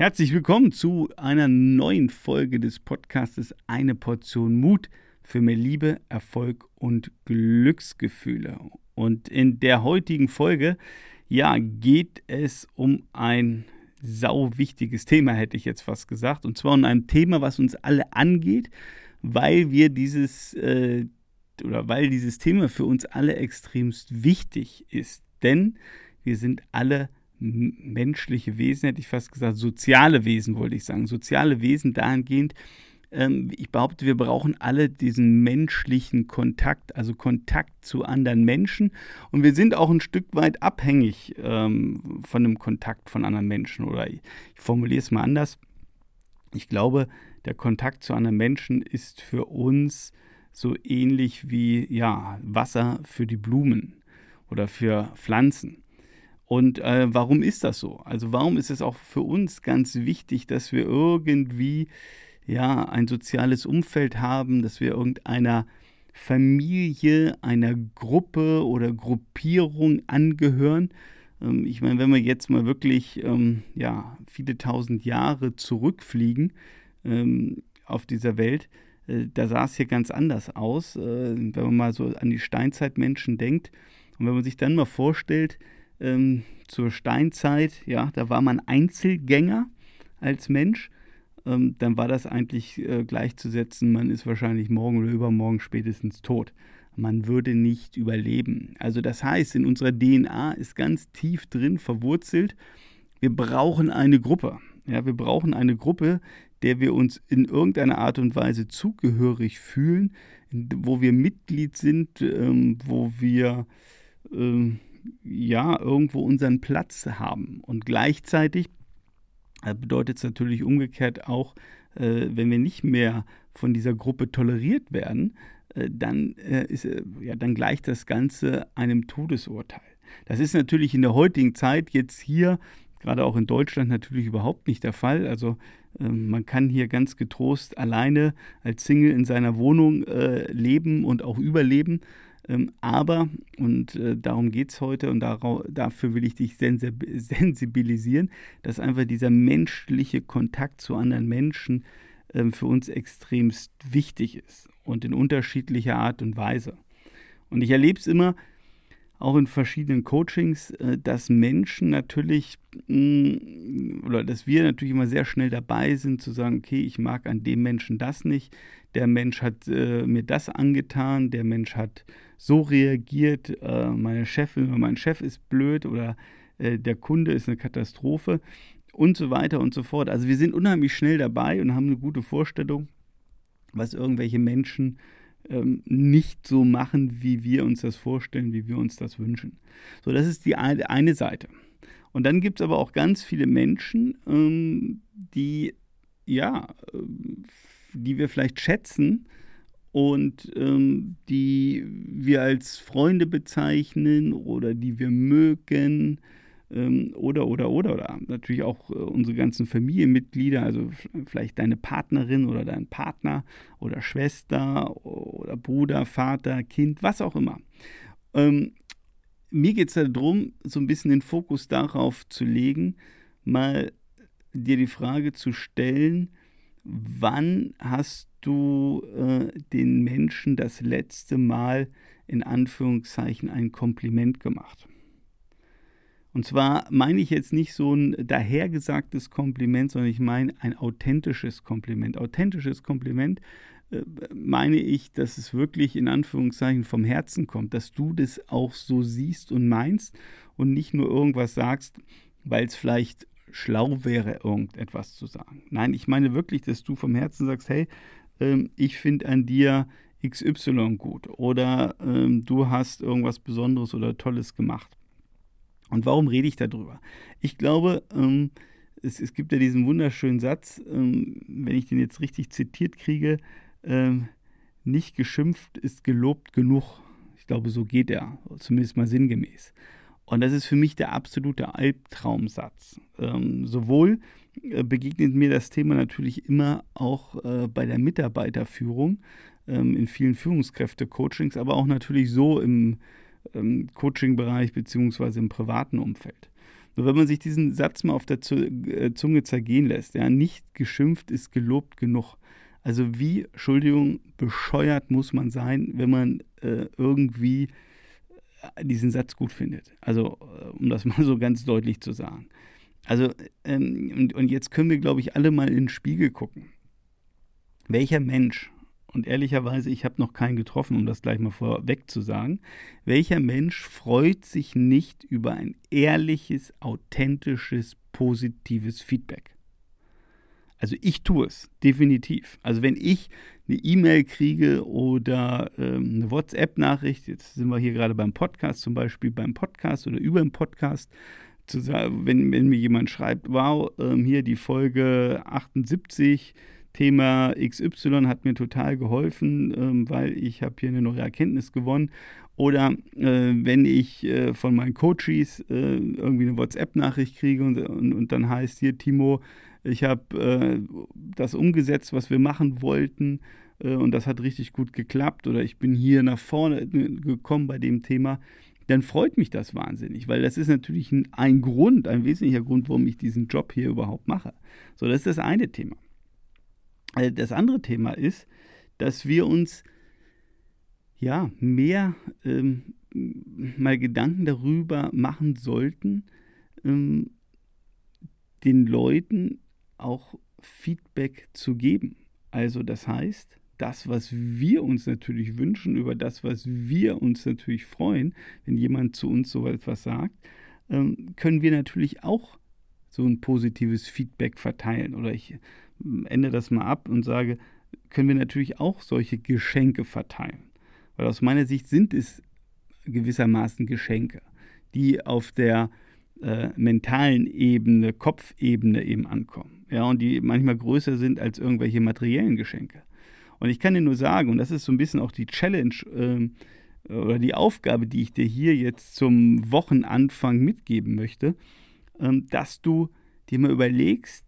Herzlich willkommen zu einer neuen Folge des Podcastes Eine Portion Mut für mehr Liebe, Erfolg und Glücksgefühle. Und in der heutigen Folge, ja, geht es um ein sau wichtiges Thema, hätte ich jetzt fast gesagt. Und zwar um ein Thema, was uns alle angeht, weil wir dieses äh, oder weil dieses Thema für uns alle extremst wichtig ist. Denn wir sind alle menschliche Wesen, hätte ich fast gesagt, soziale Wesen, wollte ich sagen. Soziale Wesen dahingehend, ähm, ich behaupte, wir brauchen alle diesen menschlichen Kontakt, also Kontakt zu anderen Menschen. Und wir sind auch ein Stück weit abhängig ähm, von dem Kontakt von anderen Menschen. Oder ich, formuliere es mal anders. Ich glaube, der Kontakt zu anderen Menschen ist für uns so ähnlich wie ja, Wasser für die Blumen oder für Pflanzen. Und äh, warum ist das so? Also warum ist es auch für uns ganz wichtig, dass wir irgendwie ja ein soziales Umfeld haben, dass wir irgendeiner Familie, einer Gruppe oder Gruppierung angehören? Ähm, ich meine, wenn wir jetzt mal wirklich ähm, ja viele tausend Jahre zurückfliegen ähm, auf dieser Welt, äh, da sah es hier ganz anders aus, äh, wenn man mal so an die Steinzeitmenschen denkt. Und wenn man sich dann mal vorstellt, ähm, zur Steinzeit, ja, da war man Einzelgänger als Mensch. Ähm, dann war das eigentlich äh, gleichzusetzen, man ist wahrscheinlich morgen oder übermorgen spätestens tot. Man würde nicht überleben. Also das heißt, in unserer DNA ist ganz tief drin verwurzelt, wir brauchen eine Gruppe. Ja, wir brauchen eine Gruppe, der wir uns in irgendeiner Art und Weise zugehörig fühlen, wo wir Mitglied sind, ähm, wo wir ähm, ja irgendwo unseren Platz haben. Und gleichzeitig äh, bedeutet es natürlich umgekehrt auch, äh, wenn wir nicht mehr von dieser Gruppe toleriert werden, äh, dann, ist, ja, dann gleicht das Ganze einem Todesurteil. Das ist natürlich in der heutigen Zeit jetzt hier, gerade auch in Deutschland, natürlich überhaupt nicht der Fall. Also ähm, man kann hier ganz getrost alleine als Single in seiner Wohnung leben und auch überleben. Ähm, aber, und äh, darum geht es heute und dafür will ich dich sensibilisieren, dass einfach dieser menschliche Kontakt zu anderen Menschen ähm, für uns extremst wichtig ist und in unterschiedlicher Art und Weise. Und ich erlebe es immer, auch in verschiedenen Coachings, äh, dass Menschen natürlich mm, oder dass wir natürlich immer sehr schnell dabei sind zu sagen, okay, ich mag an dem Menschen das nicht, der Mensch hat äh, mir das angetan, der Mensch hat so reagiert, äh, meine Chefin oder mein Chef ist blöd oder äh, der Kunde ist eine Katastrophe und so weiter und so fort. Also wir sind unheimlich schnell dabei und haben eine gute Vorstellung, was irgendwelche Menschen ähm, nicht so machen, wie wir uns das vorstellen, wie wir uns das wünschen. So, das ist die eine Seite. Und dann gibt es aber auch ganz viele Menschen, ähm, die, ja, ähm, die wir vielleicht schätzen und ähm, die wir als Freunde bezeichnen oder die wir mögen oder, oder, oder, oder natürlich auch äh, unsere ganzen Familienmitglieder, also vielleicht deine Partnerin oder dein Partner oder Schwester oder Bruder, Vater, Kind, was auch immer. Ähm, mir geht es darum, so ein bisschen den Fokus darauf zu legen, mal dir die Frage zu stellen, wann hast du äh, den Menschen das letzte Mal in Anführungszeichen ein Kompliment gemacht? Und zwar meine ich jetzt nicht so ein dahergesagtes Kompliment, sondern ich meine ein authentisches Kompliment. Authentisches Kompliment äh, meine ich, dass es wirklich in Anführungszeichen vom Herzen kommt, dass du das auch so siehst und meinst und nicht nur irgendwas sagst, weil es vielleicht schlau wäre, irgendetwas zu sagen. Nein, ich meine wirklich, dass du vom Herzen sagst, hey, ähm, ich finde an dir XY gut oder ähm, du hast irgendwas Besonderes oder Tolles gemacht. Und warum rede ich darüber? Ich glaube, ähm, es, es, gibt ja diesen wunderschönen Satz, ähm, wenn ich den jetzt richtig zitiert kriege, ähm, nicht geschimpft ist gelobt genug. Ich glaube, so geht er, zumindest mal sinngemäß. Und das ist für mich der absolute Albtraumsatz. Ähm, sowohl äh, begegnet mir das Thema natürlich immer auch äh, bei der Mitarbeiterführung ähm, in vielen Führungskräfte-Coachings, aber auch natürlich so im ähm, Coaching-Bereich beziehungsweise im privaten Umfeld. Nur wenn man sich diesen Satz mal auf der äh, Zunge zergehen lässt, ja, nicht geschimpft ist gelobt genug. Also wie, Entschuldigung, bescheuert muss man sein, wenn man äh, irgendwie äh, diesen Satz gut findet. Also, äh, um das mal so ganz deutlich zu sagen. Also, ähm, und, und jetzt können wir, glaube ich, alle mal in den Spiegel gucken. Welcher Mensch, und ehrlicherweise, ich habe noch keinen getroffen, um das gleich mal vorweg zu sagen, welcher Mensch freut sich nicht über ein ehrliches, authentisches, positives Feedback? Also ich tue es, definitiv. Also wenn ich eine E-Mail kriege oder ähm, eine WhatsApp-Nachricht, jetzt sind wir hier gerade beim Podcast zum Beispiel, beim Podcast oder über den Podcast, zu sagen, wenn, wenn mir jemand schreibt, wow, ähm, hier die Folge 78, Thema XY hat mir total geholfen, ähm, weil ich habe hier eine neue Erkenntnis gewonnen. Oder äh, wenn ich äh, von meinen Coaches äh, irgendwie eine WhatsApp-Nachricht kriege und, und, und, dann heißt hier, Timo, ich habe äh, das umgesetzt, was wir machen wollten äh, und das hat richtig gut geklappt oder ich bin hier nach vorne gekommen bei dem Thema, dann freut mich das wahnsinnig, weil das ist natürlich ein, ein Grund, ein wesentlicher Grund, warum ich diesen Job hier überhaupt mache. So, das ist das eine Thema. Äh, das andere Thema ist, dass wir uns ja mehr ähm, mal Gedanken darüber machen sollten, ähm, den Leuten auch Feedback zu geben. Also das heißt, das, was wir uns natürlich wünschen, über das, was wir uns natürlich freuen, wenn jemand zu uns so etwas sagt, ähm, können wir natürlich auch so ein positives Feedback verteilen. Oder ich ähm, ende das mal ab und sage, können wir natürlich auch solche Geschenke verteilen. Weil aus meiner Sicht sind es gewissermaßen Geschenke, die auf der äh, mentalen Ebene, Kopfebene eben ankommen. Ja, und die manchmal größer sind als irgendwelche materiellen Geschenke. Und ich kann dir nur sagen, und das ist so ein bisschen auch die Challenge ähm, oder die Aufgabe, die ich dir hier jetzt zum Wochenanfang mitgeben möchte, dass du dir mal überlegst,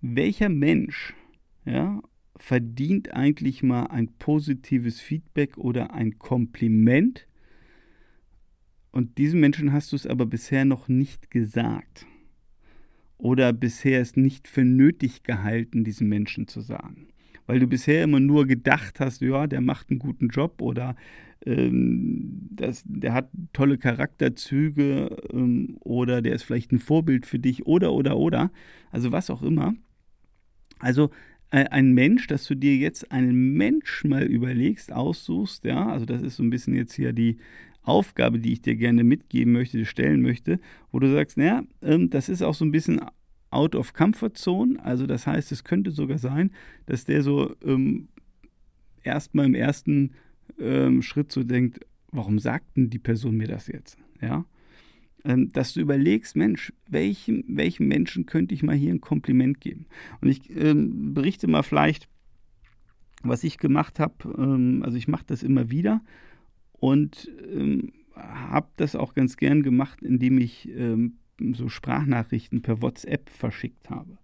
welcher Mensch ja, verdient eigentlich mal ein positives Feedback oder ein Kompliment und diesem Menschen hast du es aber bisher noch nicht gesagt. Oder bisher es nicht für nötig gehalten, diesem Menschen zu sagen. Weil du bisher immer nur gedacht hast, ja, der macht einen guten Job oder ähm, das, der hat tolle Charakterzüge ähm, oder der ist vielleicht ein Vorbild für dich oder, oder, oder. Also was auch immer. Also äh, ein Mensch, dass du dir jetzt einen Mensch mal überlegst, aussuchst, ja, also das ist so ein bisschen jetzt hier die Aufgabe, die ich dir gerne mitgeben möchte, stellen möchte, wo du sagst, naja, ähm, das ist auch so ein bisschen out of comfort zone. Also das heißt, es könnte sogar sein, dass der so ähm, erstmal im ersten ähm, Schritt so denkt, warum sagt denn die Person mir das jetzt? Ja. Ähm, dass du überlegst, Mensch, welchem, welchem Menschen könnte ich mal hier ein Kompliment geben? Und ich ähm, berichte mal vielleicht, was ich gemacht habe. Ähm, also ich mache das immer wieder und ähm, habe das auch ganz gern gemacht, indem ich ähm, so Sprachnachrichten per WhatsApp verschickt habe.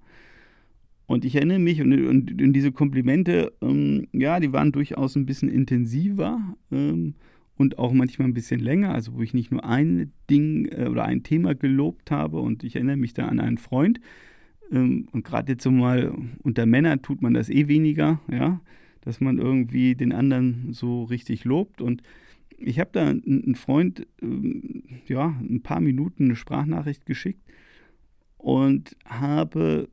Und ich erinnere mich, und, und, und diese Komplimente, ähm, ja, die waren durchaus ein bisschen intensiver ähm, und auch manchmal ein bisschen länger, also wo ich nicht nur ein Ding äh, oder ein Thema gelobt habe. Und ich erinnere mich da an einen Freund. Ähm, und gerade jetzt so mal unter Männern tut man das eh weniger, ja, dass man irgendwie den anderen so richtig lobt. Und ich habe da einen Freund, ähm, ja, ein paar Minuten eine Sprachnachricht geschickt und habe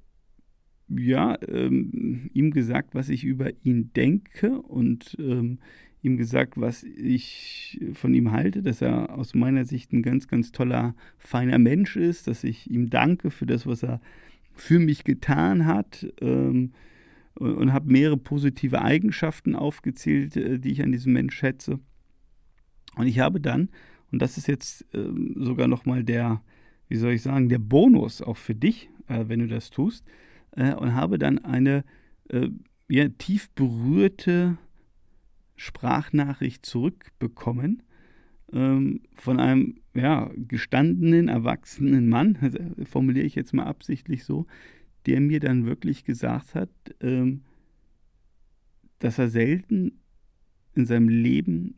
ja, ähm, ihm gesagt, was ich über ihn denke und ähm, ihm gesagt, was ich von ihm halte, dass er aus meiner Sicht ein ganz, ganz toller, feiner Mensch ist, dass ich ihm danke für das, was er für mich getan hat ähm, und, und habe mehrere positive Eigenschaften aufgezählt, äh, die ich an diesem Mensch schätze. Und ich habe dann, und das ist jetzt äh, sogar nochmal der, wie soll ich sagen, der Bonus auch für dich, äh, wenn du das tust, äh, und habe dann eine äh, ja, tief berührte Sprachnachricht zurückbekommen ähm, von einem ja, gestandenen, erwachsenen Mann, formuliere ich jetzt mal absichtlich so, der mir dann wirklich gesagt hat, ähm, dass er selten in seinem Leben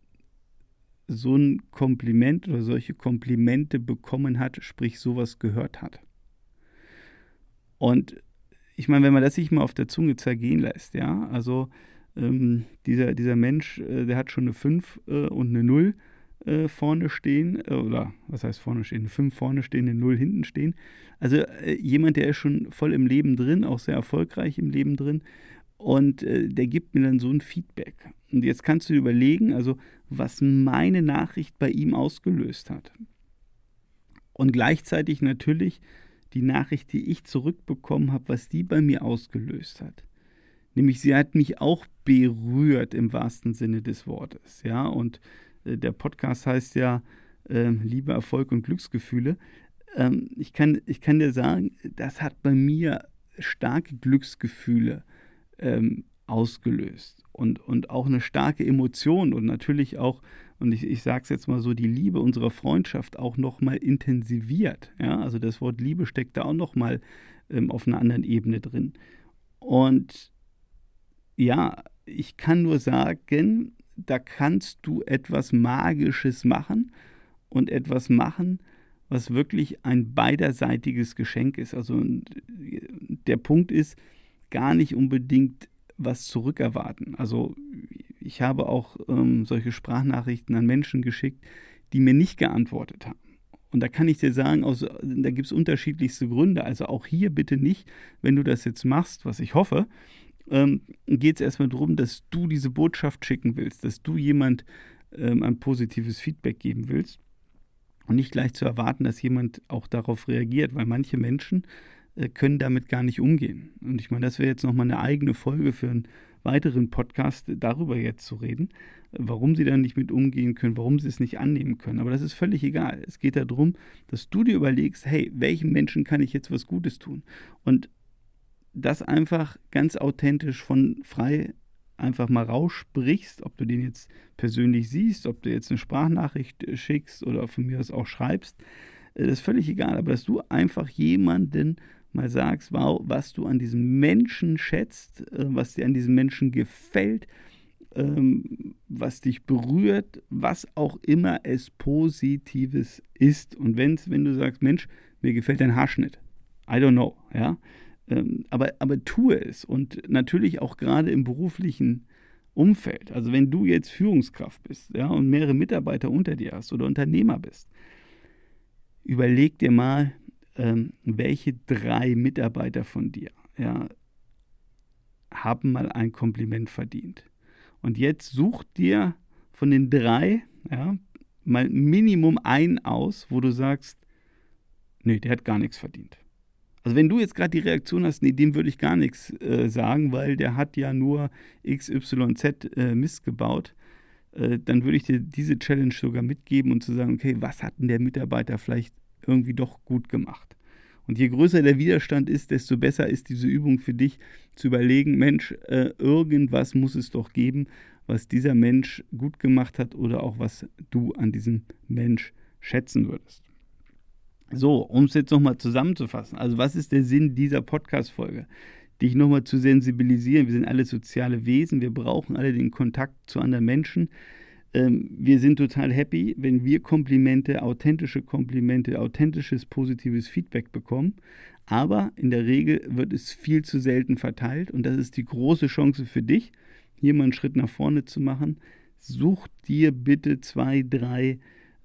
so ein Kompliment oder solche Komplimente bekommen hat, sprich sowas gehört hat. Und ich meine, wenn man das sich mal auf der Zunge zergehen lässt, ja, also ähm, dieser, dieser Mensch, äh, der hat schon eine 5 äh, und eine 0 äh, vorne stehen, äh, oder was heißt vorne stehen, eine 5 vorne stehen, eine 0 hinten stehen. Also äh, jemand, der ist schon voll im Leben drin, auch sehr erfolgreich im Leben drin und äh, der gibt mir dann so ein Feedback. Und jetzt kannst du dir überlegen, also was meine Nachricht bei ihm ausgelöst hat. Und gleichzeitig natürlich die Nachricht, die ich zurückbekommen habe, was die bei mir ausgelöst hat. Nämlich sie hat mich auch berührt im wahrsten Sinne des Wortes. Ja, und äh, der Podcast heißt ja äh, Liebe, Erfolg und Glücksgefühle. Ähm, ich, kann, ich kann dir sagen, das hat bei mir starke Glücksgefühle ähm, ausgelöst und, und auch eine starke Emotion und natürlich auch, und ich, ich sage es jetzt mal so, die Liebe unserer Freundschaft auch nochmal intensiviert. Ja? Also das Wort Liebe steckt da auch nochmal ähm, auf einer anderen Ebene drin. Und ja, ich kann nur sagen, da kannst du etwas Magisches machen und etwas machen, was wirklich ein beiderseitiges Geschenk ist. Also der Punkt ist, gar nicht unbedingt was zurückerwarten. Also ich habe auch ähm, solche Sprachnachrichten an Menschen geschickt, die mir nicht geantwortet haben. Und da kann ich dir sagen, aus, da gibt es unterschiedlichste Gründe. Also auch hier bitte nicht, wenn du das jetzt machst, was ich hoffe, ähm, geht es erstmal darum, dass du diese Botschaft schicken willst, dass du jemand ähm, ein positives Feedback geben willst und nicht gleich zu erwarten, dass jemand auch darauf reagiert, weil manche Menschen können damit gar nicht umgehen. Und ich meine, das wäre jetzt nochmal eine eigene Folge für einen weiteren Podcast, darüber jetzt zu reden, warum sie da nicht mit umgehen können, warum sie es nicht annehmen können. Aber das ist völlig egal. Es geht darum, dass du dir überlegst, hey, welchem Menschen kann ich jetzt was Gutes tun? Und das einfach ganz authentisch von frei einfach mal raussprichst, ob du den jetzt persönlich siehst, ob du jetzt eine Sprachnachricht schickst oder von mir aus auch schreibst, äh, das ist völlig egal, aber dass du einfach jemanden mal sagst, wow, was du an diesem Menschen schätzt, äh, was dir an diesem Menschen gefällt, ähm, was dich berührt, was auch immer es Positives ist. Und wenn's, wenn du sagst, Mensch, mir gefällt dein Haarschnitt, I don't know, ja, ähm, aber, aber tue es und natürlich auch gerade im beruflichen Umfeld. Also wenn du jetzt Führungskraft bist ja, und mehrere Mitarbeiter unter dir hast oder Unternehmer bist, überleg dir mal, ähm, welche drei Mitarbeiter von dir ja, haben mal ein Kompliment verdient. Und jetzt such dir von den drei ja, mal Minimum einen aus, wo du sagst, nee, der hat gar nichts verdient. Also wenn du jetzt gerade die Reaktion hast, nee, dem würde ich gar nichts äh, sagen, weil der hat ja nur XYZ äh, Mist gebaut, äh, dann würde ich dir diese Challenge sogar mitgeben und zu sagen, okay, was hat denn der Mitarbeiter vielleicht irgendwie doch gut gemacht. Und je größer der Widerstand ist, desto besser ist diese Übung für dich zu überlegen, Mensch, äh, irgendwas muss es doch geben, was dieser Mensch gut gemacht hat oder auch was du an diesem Mensch schätzen würdest. So, um es jetzt nochmal zusammenzufassen. Also was ist der Sinn dieser Podcast-Folge? Dich nochmal zu sensibilisieren. Wir sind alle soziale Wesen. Wir brauchen alle den Kontakt zu anderen Menschen. Ähm, wir sind total happy, wenn wir Komplimente, authentische Komplimente, authentisches, positives Feedback bekommen. Aber in der Regel wird es viel zu selten verteilt und das ist die große Chance für dich, hier mal einen Schritt nach vorne zu machen. Such dir bitte zwei, drei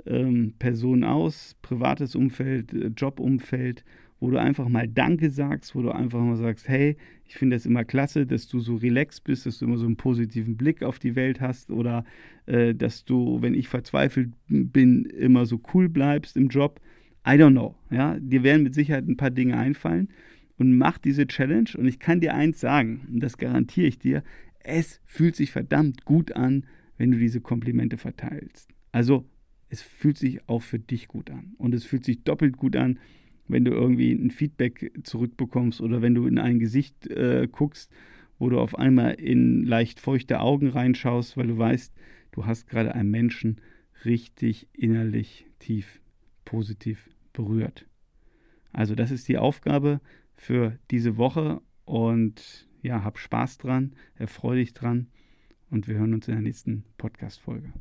ähm, Personen aus, privates Umfeld, äh, Jobumfeld, wo du einfach mal Danke sagst, wo du einfach mal sagst, hey, ich finde das immer klasse, dass du so relaxed bist, dass du immer so einen positiven Blick auf die Welt hast oder äh, dass du, wenn ich verzweifelt bin, immer so cool bleibst im Job. I don't know. Ja, dir werden mit Sicherheit ein paar Dinge einfallen und mach diese Challenge. Und ich kann dir eins sagen, und das garantiere ich dir, es fühlt sich verdammt gut an, wenn du diese Komplimente verteilst. Also es fühlt sich auch für dich gut an. Und es fühlt sich doppelt gut an, wenn du irgendwie ein Feedback zurückbekommst oder wenn du in ein Gesicht äh, guckst, wo du auf einmal in leicht feuchte Augen reinschaust, weil du weißt, du hast gerade einen Menschen richtig innerlich tief positiv berührt. Also das ist die Aufgabe für diese Woche und ja, hab Spaß dran, erfreu dich dran und wir hören uns in der nächsten Podcast-Folge.